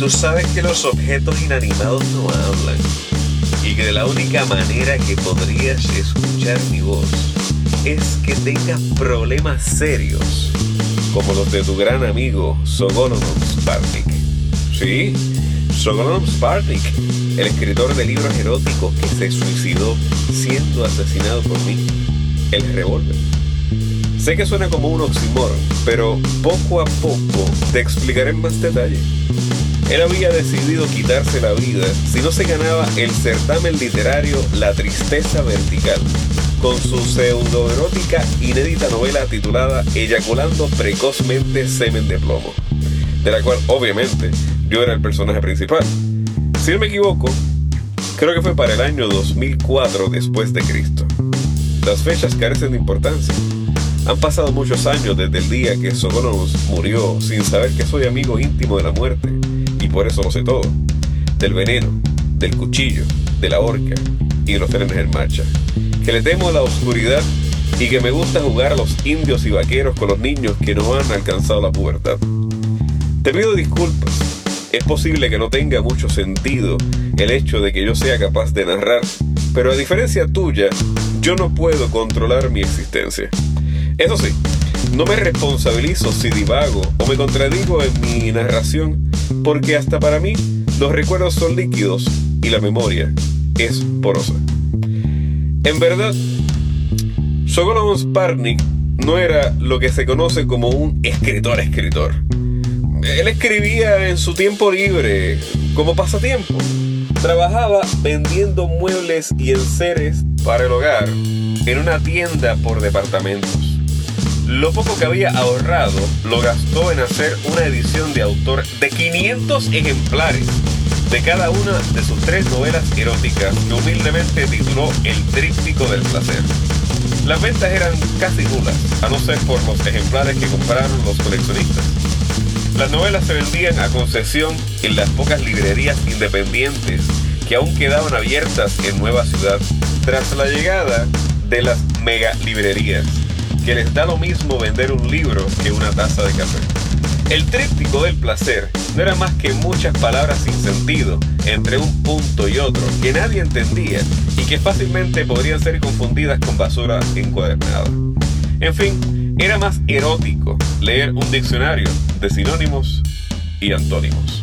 Tú sabes que los objetos inanimados no hablan y que la única manera que podrías escuchar mi voz es que tengas problemas serios como los de tu gran amigo Sogolon Sparnik. Sí, Sogolon Sparnik, el escritor de libros eróticos que se suicidó siendo asesinado por mí, el revólver. Sé que suena como un oxímoron, pero poco a poco te explicaré en más detalle. Él había decidido quitarse la vida si no se ganaba el certamen literario La Tristeza Vertical, con su pseudoerótica inédita novela titulada Eyaculando precozmente semen de plomo, de la cual obviamente yo era el personaje principal. Si no me equivoco, creo que fue para el año 2004 después de Cristo. Las fechas carecen de importancia. Han pasado muchos años desde el día que Sogonos murió sin saber que soy amigo íntimo de la muerte por eso lo sé todo. Del veneno, del cuchillo, de la horca y de los trenes en marcha. Que le temo a la oscuridad y que me gusta jugar a los indios y vaqueros con los niños que no han alcanzado la pubertad. Te pido disculpas. Es posible que no tenga mucho sentido el hecho de que yo sea capaz de narrar, pero a diferencia tuya, yo no puedo controlar mi existencia. Eso sí, no me responsabilizo si divago o me contradigo en mi narración, porque hasta para mí los recuerdos son líquidos y la memoria es porosa. En verdad, Sogolon Sparnik no era lo que se conoce como un escritor-escritor. Él escribía en su tiempo libre, como pasatiempo. Trabajaba vendiendo muebles y enseres para el hogar en una tienda por departamentos. Lo poco que había ahorrado lo gastó en hacer una edición de autor de 500 ejemplares de cada una de sus tres novelas eróticas que humildemente tituló El Tríptico del Placer. Las ventas eran casi nulas, a no ser por los ejemplares que compraron los coleccionistas. Las novelas se vendían a concesión en las pocas librerías independientes que aún quedaban abiertas en Nueva Ciudad tras la llegada de las mega librerías, que les da lo mismo vender un libro que una taza de café. El tríptico del placer no era más que muchas palabras sin sentido entre un punto y otro que nadie entendía y que fácilmente podrían ser confundidas con basura encuadernada. En fin, era más erótico leer un diccionario de sinónimos y antónimos.